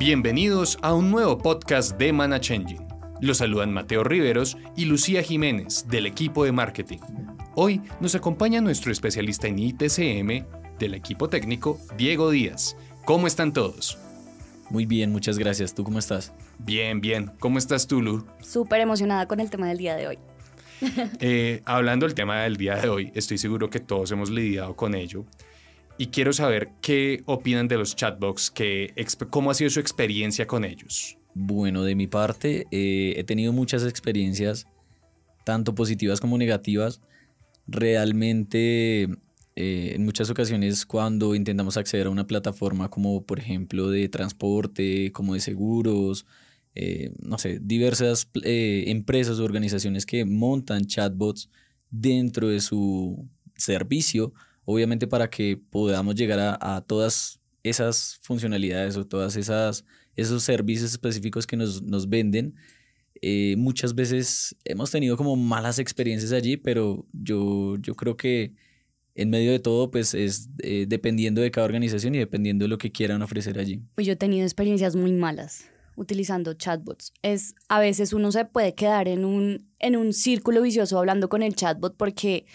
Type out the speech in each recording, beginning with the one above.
Bienvenidos a un nuevo podcast de Manachengine. Los saludan Mateo Riveros y Lucía Jiménez del equipo de marketing. Hoy nos acompaña nuestro especialista en ITCM del equipo técnico, Diego Díaz. ¿Cómo están todos? Muy bien, muchas gracias. ¿Tú cómo estás? Bien, bien. ¿Cómo estás tú, Lu? Súper emocionada con el tema del día de hoy. Eh, hablando del tema del día de hoy, estoy seguro que todos hemos lidiado con ello. Y quiero saber qué opinan de los chatbots, cómo ha sido su experiencia con ellos. Bueno, de mi parte, eh, he tenido muchas experiencias, tanto positivas como negativas. Realmente, eh, en muchas ocasiones, cuando intentamos acceder a una plataforma como, por ejemplo, de transporte, como de seguros, eh, no sé, diversas empresas o organizaciones que montan chatbots dentro de su servicio, obviamente para que podamos llegar a, todas esas funcionalidades o todas esas esos servicios específicos que nos, nos venden. Eh, muchas veces hemos tenido como malas experiencias allí, pero yo, yo creo que en medio de todo, pues es eh, dependiendo de cada organización y dependiendo de lo que quieran ofrecer allí. Pues yo he tenido experiencias muy malas utilizando chatbots. Es a veces uno se puede quedar en un, en un círculo vicioso hablando con el chatbot porque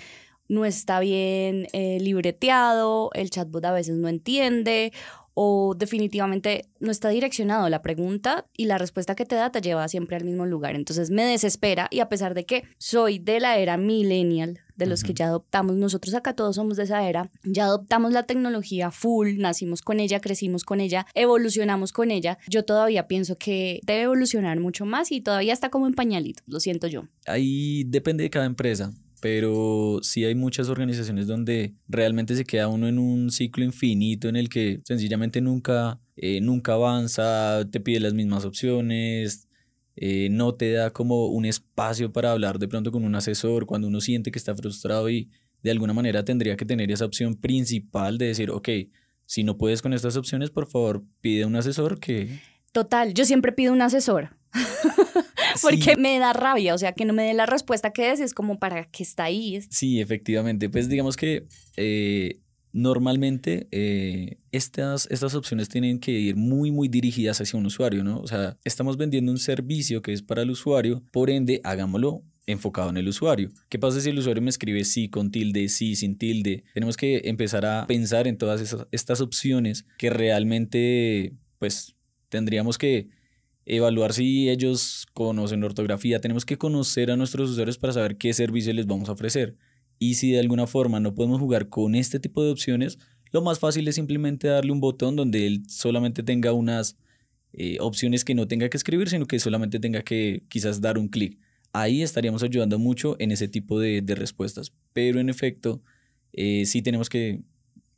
no está bien eh, libreteado, el chatbot a veces no entiende o definitivamente no está direccionado la pregunta y la respuesta que te da te lleva siempre al mismo lugar. Entonces me desespera y a pesar de que soy de la era millennial, de los que ya adoptamos, nosotros acá todos somos de esa era, ya adoptamos la tecnología full, nacimos con ella, crecimos con ella, evolucionamos con ella, yo todavía pienso que debe evolucionar mucho más y todavía está como en pañalitos, lo siento yo. Ahí depende de cada empresa pero sí hay muchas organizaciones donde realmente se queda uno en un ciclo infinito en el que sencillamente nunca, eh, nunca avanza, te pide las mismas opciones, eh, no te da como un espacio para hablar de pronto con un asesor cuando uno siente que está frustrado y de alguna manera tendría que tener esa opción principal de decir, ok, si no puedes con estas opciones, por favor, pide un asesor que... Total, yo siempre pido un asesor. porque me da rabia, o sea, que no me dé la respuesta que es, es como para que está ahí. Sí, efectivamente, pues digamos que eh, normalmente eh, estas, estas opciones tienen que ir muy, muy dirigidas hacia un usuario, ¿no? O sea, estamos vendiendo un servicio que es para el usuario, por ende, hagámoslo enfocado en el usuario. ¿Qué pasa si el usuario me escribe sí con tilde, sí sin tilde? Tenemos que empezar a pensar en todas esas, estas opciones que realmente, pues, tendríamos que evaluar si ellos conocen ortografía. Tenemos que conocer a nuestros usuarios para saber qué servicio les vamos a ofrecer. Y si de alguna forma no podemos jugar con este tipo de opciones, lo más fácil es simplemente darle un botón donde él solamente tenga unas eh, opciones que no tenga que escribir, sino que solamente tenga que quizás dar un clic. Ahí estaríamos ayudando mucho en ese tipo de, respuestas. Pero en efecto, eh, sí tenemos que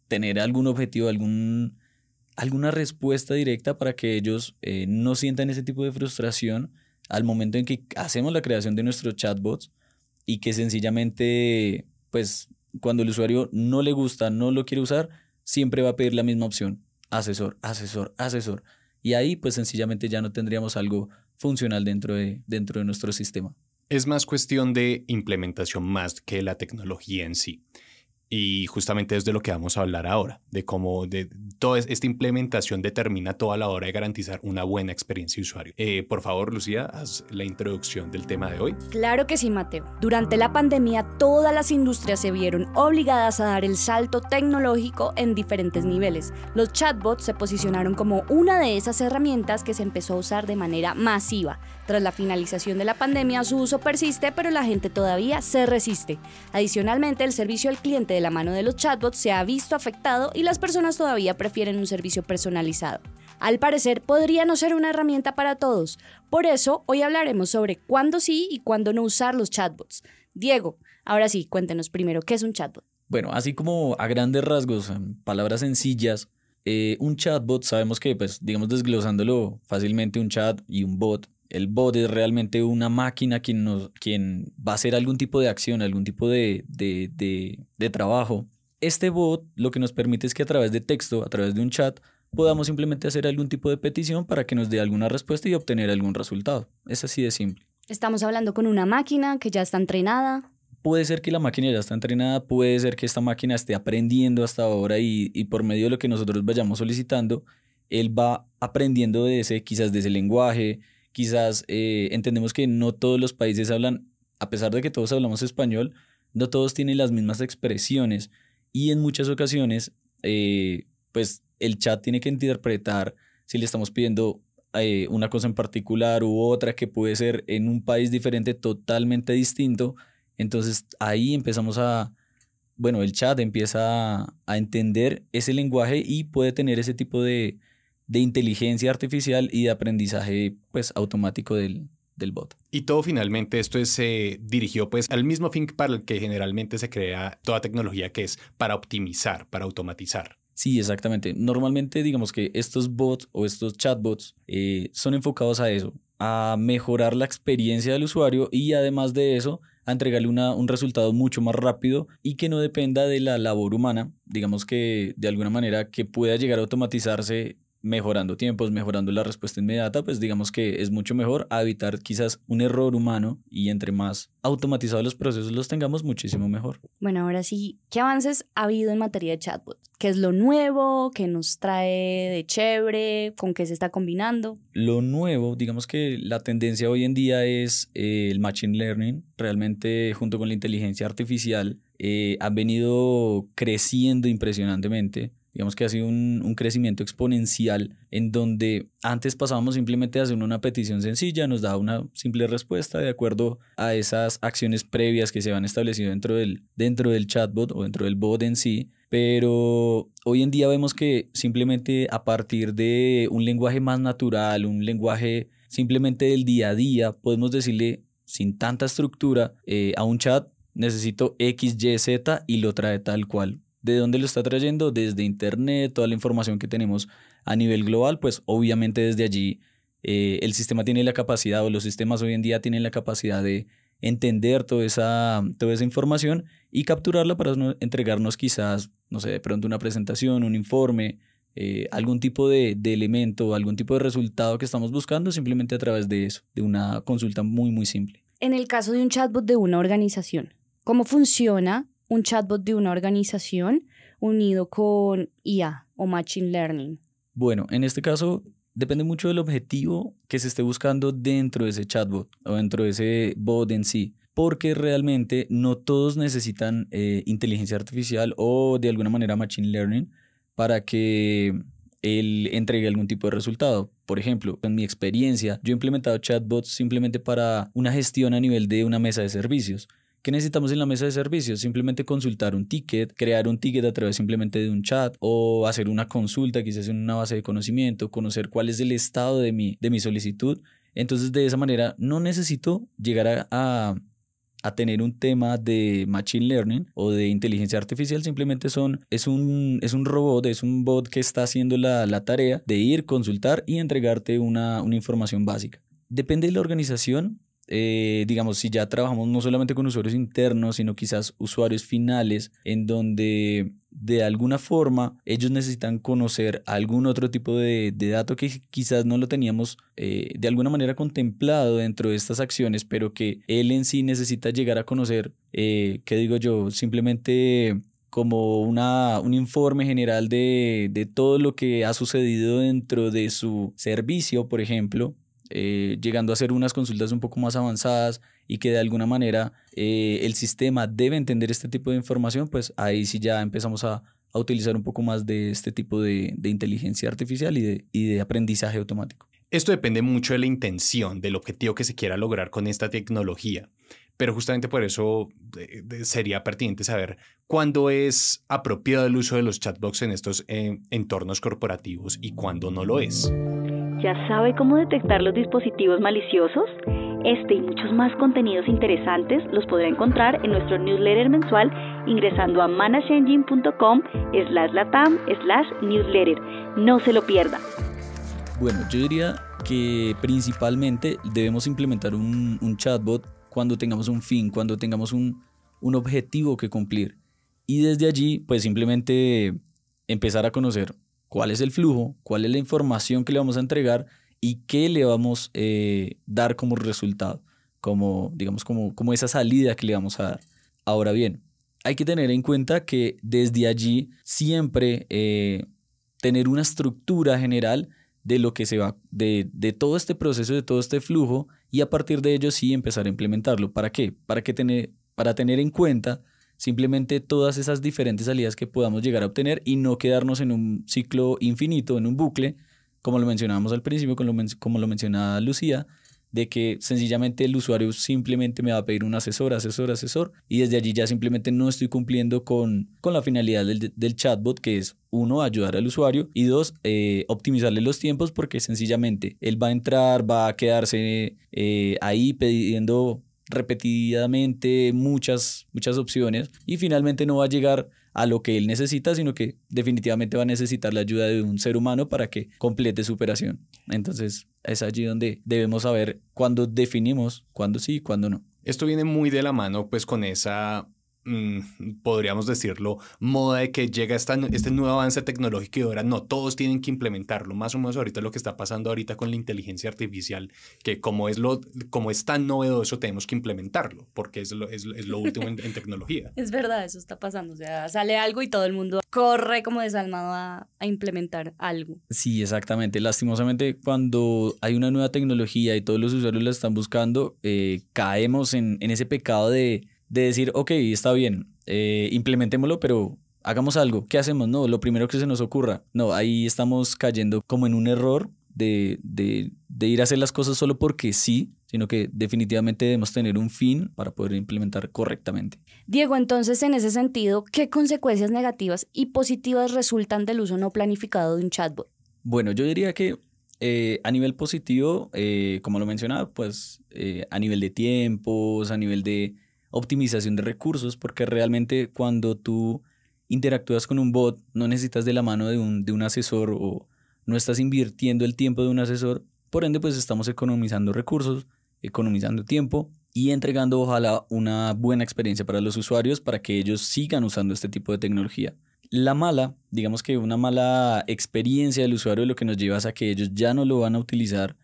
tener algún objetivo, algún alguna respuesta directa para que ellos eh, no sientan ese tipo de frustración al momento en que hacemos la creación de nuestros chatbots y que sencillamente, pues, cuando el usuario no le gusta, no lo quiere usar, siempre va a pedir la misma opción, asesor, asesor, asesor. Y ahí, pues, sencillamente ya no tendríamos algo funcional dentro de, dentro de nuestro sistema. Es más cuestión de implementación más que la tecnología en sí. Y justamente es de lo que vamos a hablar ahora, de cómo de, toda esta implementación determina toda la hora de garantizar una buena experiencia de usuario. Eh, por favor, Lucía, haz la introducción del tema de hoy. Claro que sí, Mateo. Durante la pandemia, todas las industrias se vieron obligadas a dar el salto tecnológico en diferentes niveles. Los chatbots se posicionaron como una de esas herramientas que se empezó a usar de manera masiva. Tras la finalización de la pandemia, su uso persiste, pero la gente todavía se resiste. Adicionalmente, el servicio al cliente de la mano de los chatbots se ha visto afectado y las personas todavía prefieren un servicio personalizado. Al parecer, podría no ser una herramienta para todos. Por eso, hoy hablaremos sobre cuándo sí y cuándo no usar los chatbots. Diego, ahora sí, cuéntenos primero, ¿qué es un chatbot? Bueno, así como a grandes rasgos, en palabras sencillas, eh, un chatbot sabemos que, pues, digamos, desglosándolo fácilmente, un chat y un bot el bot es realmente una máquina quien, nos, quien va a hacer algún tipo de acción, algún tipo de, de, trabajo. Este bot lo que nos permite es que a través de texto, a través de un chat, podamos simplemente hacer algún tipo de petición para que nos dé alguna respuesta y obtener algún resultado. Es así de simple. Estamos hablando con una máquina que ya está entrenada. Puede ser que la máquina ya está entrenada, puede ser que esta máquina esté aprendiendo hasta ahora y, y por medio de lo que nosotros vayamos solicitando, él va aprendiendo de ese, quizás de ese lenguaje, quizás eh, entendemos que no todos los países hablan, a pesar de que todos hablamos español, no todos tienen las mismas expresiones y en muchas ocasiones, eh, pues el chat tiene que interpretar si le estamos pidiendo eh, una cosa en particular u otra que puede ser en un país diferente totalmente distinto. Entonces ahí empezamos a, bueno, el chat empieza a, entender ese lenguaje y puede tener ese tipo de, de inteligencia artificial y de aprendizaje pues automático del, del bot. Y todo finalmente esto es eh, dirigido pues al mismo fin para el que generalmente se crea toda tecnología que es para optimizar, para automatizar. Sí, exactamente. Normalmente digamos que estos bots o estos chatbots eh, son enfocados a eso, a mejorar la experiencia del usuario y además de eso, a entregarle una, un resultado mucho más rápido y que no dependa de la labor humana, digamos que de alguna manera que pueda llegar a automatizarse mejorando tiempos, mejorando la respuesta inmediata, pues digamos que es mucho mejor a evitar quizás un error humano y entre más automatizados los procesos los tengamos, muchísimo mejor. Bueno, ahora sí, ¿qué avances ha habido en materia de chatbot? ¿Qué es lo nuevo? ¿Qué nos trae de chévere? ¿Con qué se está combinando? Lo nuevo, digamos que la tendencia hoy en día es eh, el Machine Learning, realmente junto con la inteligencia artificial. Eh, han venido creciendo impresionantemente digamos que ha sido un, crecimiento exponencial en donde antes pasábamos simplemente a hacer una petición sencilla, nos daba una simple respuesta de acuerdo a esas acciones previas que se habían establecido dentro del, dentro del chatbot o dentro del bot en sí, pero hoy en día vemos que simplemente a partir de un lenguaje más natural, un lenguaje simplemente del día a día, podemos decirle sin tanta estructura eh, a un chat, necesito X, Y, Z y lo trae tal cual ¿De dónde lo está trayendo? Desde Internet, toda la información que tenemos a nivel global, pues obviamente desde allí eh, el sistema tiene la capacidad, o los sistemas hoy en día tienen la capacidad de entender toda esa, toda esa información y capturarla para entregarnos quizás, no sé, de pronto una presentación, un informe, eh, algún tipo de, de, elemento, algún tipo de resultado que estamos buscando simplemente a través de eso, de una consulta muy, muy simple. En el caso de un chatbot de una organización, ¿cómo funciona un chatbot de una organización unido con IA o Machine Learning? Bueno, en este caso depende mucho del objetivo que se esté buscando dentro de ese chatbot o dentro de ese bot en sí, porque realmente no todos necesitan eh, inteligencia artificial o de alguna manera Machine Learning para que él entregue algún tipo de resultado. Por ejemplo, en mi experiencia, yo he implementado chatbots simplemente para una gestión a nivel de una mesa de servicios. ¿Qué necesitamos en la mesa de servicios? Simplemente consultar un ticket, crear un ticket a través simplemente de un chat o hacer una consulta quizás en una base de conocimiento, conocer cuál es el estado de mi, de mi solicitud. Entonces de esa manera no necesito llegar a, a, tener un tema de machine learning o de inteligencia artificial, simplemente son, es, un, es un robot, es un bot que está haciendo la, la tarea de ir, consultar y entregarte una, una información básica. Depende de la organización, eh, digamos, si ya trabajamos no solamente con usuarios internos, sino quizás usuarios finales, en donde de alguna forma ellos necesitan conocer algún otro tipo de, dato que quizás no lo teníamos eh, de alguna manera contemplado dentro de estas acciones, pero que él en sí necesita llegar a conocer, eh, ¿qué digo yo? Simplemente como una, un informe general de, de todo lo que ha sucedido dentro de su servicio, por ejemplo, eh, llegando a hacer unas consultas un poco más avanzadas y que de alguna manera eh, el sistema debe entender este tipo de información, pues ahí sí ya empezamos a, utilizar un poco más de este tipo de, de inteligencia artificial y de, y de aprendizaje automático. Esto depende mucho de la intención, del objetivo que se quiera lograr con esta tecnología. Pero justamente por eso eh, sería pertinente saber cuándo es apropiado el uso de los chatbots en estos entornos corporativos y cuándo no lo es. ¿Ya sabe cómo detectar los dispositivos maliciosos? Este y muchos más contenidos interesantes los podrá encontrar en nuestro newsletter mensual ingresando a managengine.com slash latam slash newsletter. No se lo pierda. Bueno, yo diría que principalmente debemos implementar un, un chatbot cuando tengamos un fin, cuando tengamos un, un objetivo que cumplir. Y desde allí, pues simplemente empezar a conocer cuál es el flujo, cuál es la información que le vamos a entregar y qué le vamos a eh, dar como resultado, como, digamos, como, como esa salida que le vamos a dar. Ahora bien, hay que tener en cuenta que desde allí siempre eh, tener una estructura general de lo que se va, de, de, todo este proceso, de todo este flujo, y a partir de ello sí empezar a implementarlo. ¿Para qué? Para, que tener, para tener en cuenta simplemente todas esas diferentes salidas que podamos llegar a obtener y no quedarnos en un ciclo infinito, en un bucle, como lo mencionábamos al principio, como lo, mencionaba Lucía, de que sencillamente el usuario simplemente me va a pedir un asesor, asesor, asesor, y desde allí ya simplemente no estoy cumpliendo con, con la finalidad del, del, chatbot, que es uno, ayudar al usuario, y dos, eh, optimizarle los tiempos, porque sencillamente él va a entrar, va a quedarse eh, ahí pidiendo repetidamente muchas, muchas opciones y finalmente no va a llegar a lo que él necesita, sino que definitivamente va a necesitar la ayuda de un ser humano para que complete su operación. Entonces es allí donde debemos saber cuándo definimos cuándo sí y cuándo no. Esto viene muy de la mano pues con esa podríamos decirlo, moda de que llega esta, este nuevo avance tecnológico y ahora no, todos tienen que implementarlo. Más o menos ahorita lo que está pasando ahorita con la inteligencia artificial, que como es, lo, como es tan novedoso, tenemos que implementarlo, porque es lo, es, lo último en, tecnología. Es verdad, eso está pasando. O sea, sale algo y todo el mundo corre como desalmado a, a implementar algo. Sí, exactamente. Lastimosamente, cuando hay una nueva tecnología y todos los usuarios la están buscando, eh, caemos en, en ese pecado de de decir, ok, está bien, eh, implementémoslo, pero hagamos algo. ¿Qué hacemos? No, lo primero que se nos ocurra. No, ahí estamos cayendo como en un error de, de, de, ir a hacer las cosas solo porque sí, sino que definitivamente debemos tener un fin para poder implementar correctamente. Diego, entonces en ese sentido, ¿qué consecuencias negativas y positivas resultan del uso no planificado de un chatbot? Bueno, yo diría que eh, a nivel positivo, eh, como lo mencionaba, pues a nivel de tiempos, a nivel de optimización de recursos, porque realmente cuando tú interactúas con un bot, no necesitas de la mano de un, de un asesor o no estás invirtiendo el tiempo de un asesor, por ende pues estamos economizando recursos, economizando tiempo y entregando ojalá una buena experiencia para los usuarios para que ellos sigan usando este tipo de tecnología. La mala, digamos que una mala experiencia del usuario lo que nos lleva a que ellos ya no lo van a utilizar,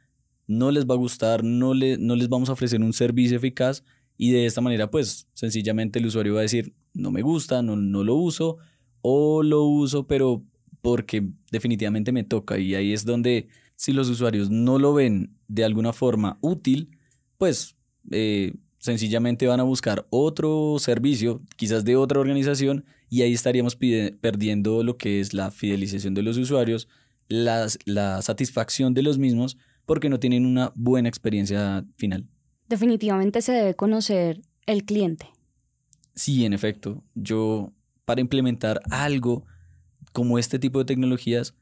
no les va a gustar, no, le, no les vamos a ofrecer un servicio eficaz y de esta manera, pues sencillamente el usuario va a decir, no me gusta, no, no lo uso, o lo uso, pero porque definitivamente me toca. Y ahí es donde, si los usuarios no lo ven de alguna forma útil, pues eh, sencillamente van a buscar otro servicio, quizás de otra organización, y ahí estaríamos perdiendo lo que es la fidelización de los usuarios, las, la satisfacción de los mismos, porque no tienen una buena experiencia final definitivamente se debe conocer el cliente. Sí, en efecto. Yo, para implementar algo como este tipo de tecnologías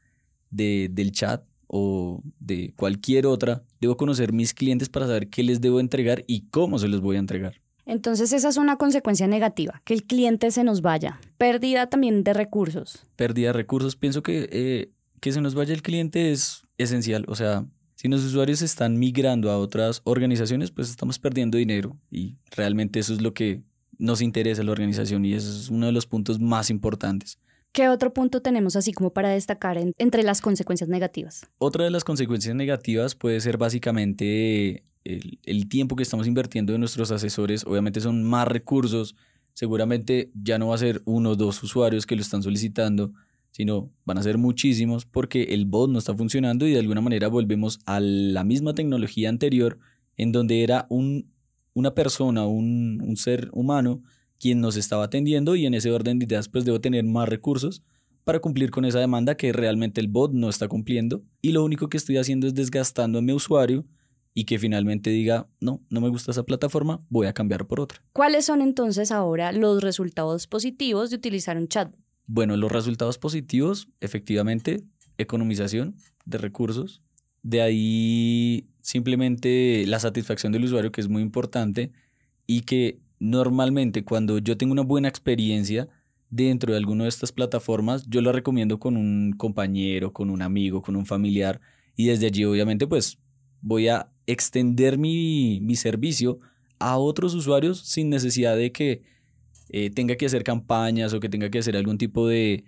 de, del chat o de cualquier otra, debo conocer mis clientes para saber qué les debo entregar y cómo se los voy a entregar. Entonces esa es una consecuencia negativa, que el cliente se nos vaya. Pérdida también de recursos. Pérdida de recursos. Pienso que eh, que se nos vaya el cliente es esencial. O sea, si los usuarios están migrando a otras organizaciones, pues estamos perdiendo dinero y realmente eso es lo que nos interesa a la organización y ese es uno de los puntos más importantes. ¿Qué otro punto tenemos así como para destacar entre las consecuencias negativas? Otra de las consecuencias negativas puede ser básicamente el, el, tiempo que estamos invirtiendo en nuestros asesores. Obviamente son más recursos. Seguramente ya no va a ser uno o dos usuarios que lo están solicitando, sino van a ser muchísimos porque el bot no está funcionando y de alguna manera volvemos a la misma tecnología anterior en donde era un, una persona, un, un ser humano quien nos estaba atendiendo y en ese orden de ideas pues debo tener más recursos para cumplir con esa demanda que realmente el bot no está cumpliendo y lo único que estoy haciendo es desgastando a mi usuario y que finalmente diga, no, no me gusta esa plataforma, voy a cambiar por otra. ¿Cuáles son entonces ahora los resultados positivos de utilizar un chat? Bueno, los resultados positivos, efectivamente, economización de recursos. De ahí simplemente la satisfacción del usuario, que es muy importante, y que normalmente cuando yo tengo una buena experiencia dentro de alguna de estas plataformas, yo la recomiendo con un compañero, con un amigo, con un familiar, y desde allí obviamente pues voy a extender mi, mi servicio a otros usuarios sin necesidad de que eh, tenga que hacer campañas o que tenga que hacer algún tipo de,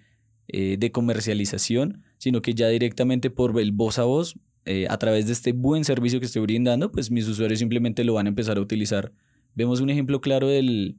eh, de comercialización, sino que ya directamente por el voz a voz, eh, a través de este buen servicio que estoy brindando, pues mis usuarios simplemente lo van a empezar a utilizar. Vemos un ejemplo claro del,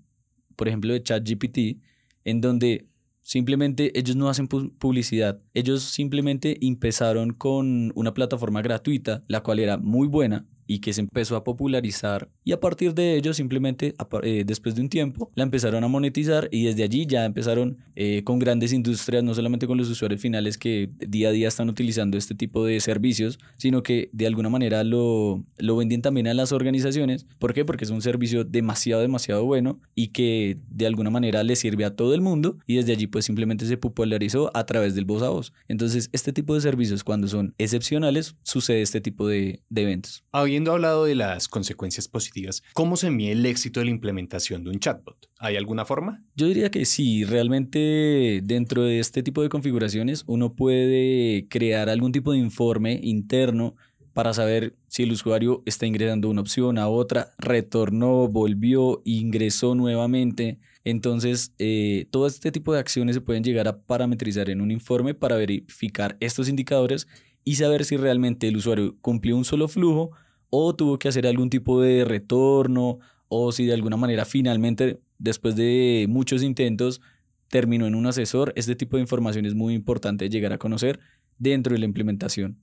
por ejemplo, de ChatGPT, en donde Simplemente ellos no hacen publicidad. Ellos simplemente empezaron con una plataforma gratuita, la cual era muy buena, y que se empezó a popularizar y a partir de ello simplemente eh, después de un tiempo la empezaron a monetizar y desde allí ya empezaron eh, con grandes industrias, no solamente con los usuarios finales que día a día están utilizando este tipo de servicios, sino que de alguna manera lo, lo vendían también a las organizaciones. ¿Por qué? Porque es un servicio demasiado, demasiado bueno y que de alguna manera le sirve a todo el mundo y desde allí pues simplemente se popularizó a través del voz a voz. Entonces este tipo de servicios cuando son excepcionales sucede este tipo de, de eventos. Habiendo hablado de las consecuencias positivas, ¿cómo se mide el éxito de la implementación de un chatbot? ¿Hay alguna forma? Yo diría que sí, realmente dentro de este tipo de configuraciones uno puede crear algún tipo de informe interno para saber si el usuario está ingresando una opción a otra, retornó, volvió, ingresó nuevamente. Entonces, eh, todo este tipo de acciones se pueden llegar a parametrizar en un informe para verificar estos indicadores y saber si realmente el usuario cumplió un solo flujo o tuvo que hacer algún tipo de retorno o si de alguna manera finalmente después de muchos intentos terminó en un asesor, este tipo de información es muy importante llegar a conocer dentro de la implementación.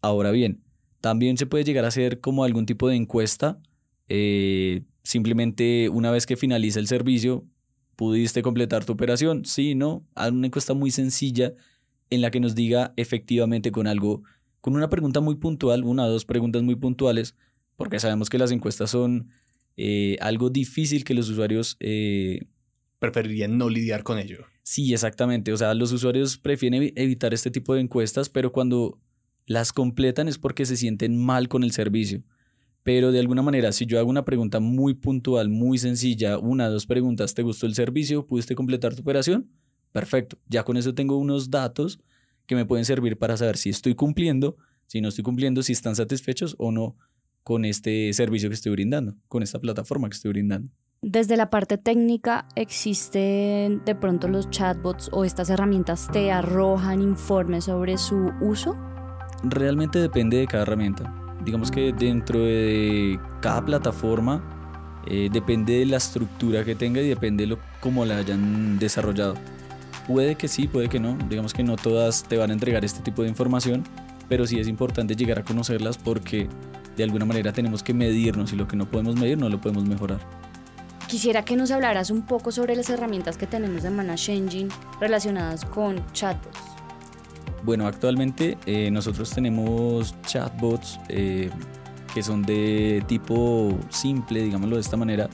Ahora bien, también se puede llegar a hacer como algún tipo de encuesta, eh, simplemente una vez que finaliza el servicio, ¿pudiste completar tu operación? Sí, no, hay una encuesta muy sencilla en la que nos diga efectivamente con algo con una pregunta muy puntual, una o dos preguntas muy puntuales, porque sabemos que las encuestas son eh, algo difícil que los usuarios... Eh, Preferirían no lidiar con ello. Sí, exactamente. O sea, los usuarios prefieren evitar este tipo de encuestas, pero cuando las completan es porque se sienten mal con el servicio. Pero de alguna manera, si yo hago una pregunta muy puntual, muy sencilla, una o dos preguntas, ¿te gustó el servicio? ¿Pudiste completar tu operación? Perfecto. Ya con eso tengo unos datos que me pueden servir para saber si estoy cumpliendo, si no estoy cumpliendo, si están satisfechos o no con este servicio que estoy brindando, con esta plataforma que estoy brindando. Desde la parte técnica, ¿existen de pronto los chatbots o estas herramientas te arrojan informes sobre su uso? Realmente depende de cada herramienta. Digamos que dentro de cada plataforma eh, depende de la estructura que tenga y depende de lo, cómo la hayan desarrollado. Puede que sí, puede que no. Digamos que no todas te van a entregar este tipo de información, pero sí es importante llegar a conocerlas porque de alguna manera tenemos que medirnos y lo que no podemos medir no lo podemos mejorar. Quisiera que nos hablaras un poco sobre las herramientas que tenemos en Manage Engine relacionadas con chatbots. Bueno, actualmente eh, nosotros tenemos chatbots eh, que son de tipo simple, digámoslo de esta manera,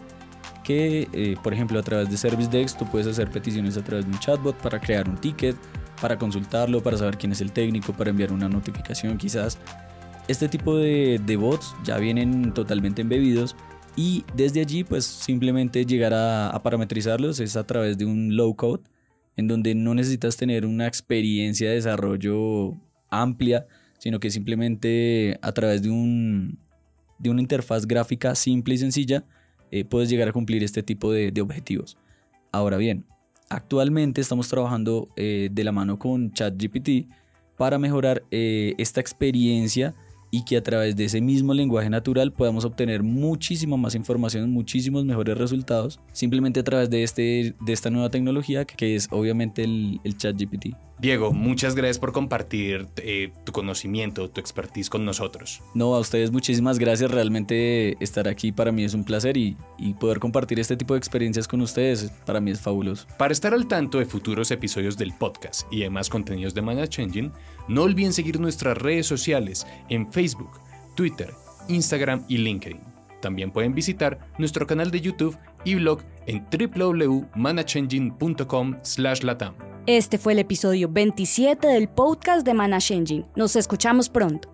que, eh, por ejemplo, a través de Service Desk tú puedes hacer peticiones a través de un chatbot para crear un ticket, para consultarlo, para saber quién es el técnico, para enviar una notificación quizás. Este tipo de, bots ya vienen totalmente embebidos y desde allí pues simplemente llegar a, a parametrizarlos es a través de un low code en donde no necesitas tener una experiencia de desarrollo amplia, sino que simplemente a través de, un, de una interfaz gráfica simple y sencilla eh, puedes llegar a cumplir este tipo de, objetivos. Ahora bien, actualmente estamos trabajando eh, de la mano con ChatGPT para mejorar eh, esta experiencia y que a través de ese mismo lenguaje natural podamos obtener muchísima más información, muchísimos mejores resultados, simplemente a través de, este, de esta nueva tecnología que es obviamente el, el chat GPT. Diego, muchas gracias por compartir eh, tu conocimiento, tu expertise con nosotros. No, a ustedes muchísimas gracias. Realmente estar aquí para mí es un placer y, y poder compartir este tipo de experiencias con ustedes para mí es fabuloso. Para estar al tanto de futuros episodios del podcast y demás contenidos de Manage Engine, no olviden seguir nuestras redes sociales en Facebook, Twitter, Instagram y LinkedIn. También pueden visitar nuestro canal de YouTube y blog en www.managengine.com/latam. Este fue el episodio 27 del podcast de Manage Engine. Nos escuchamos pronto.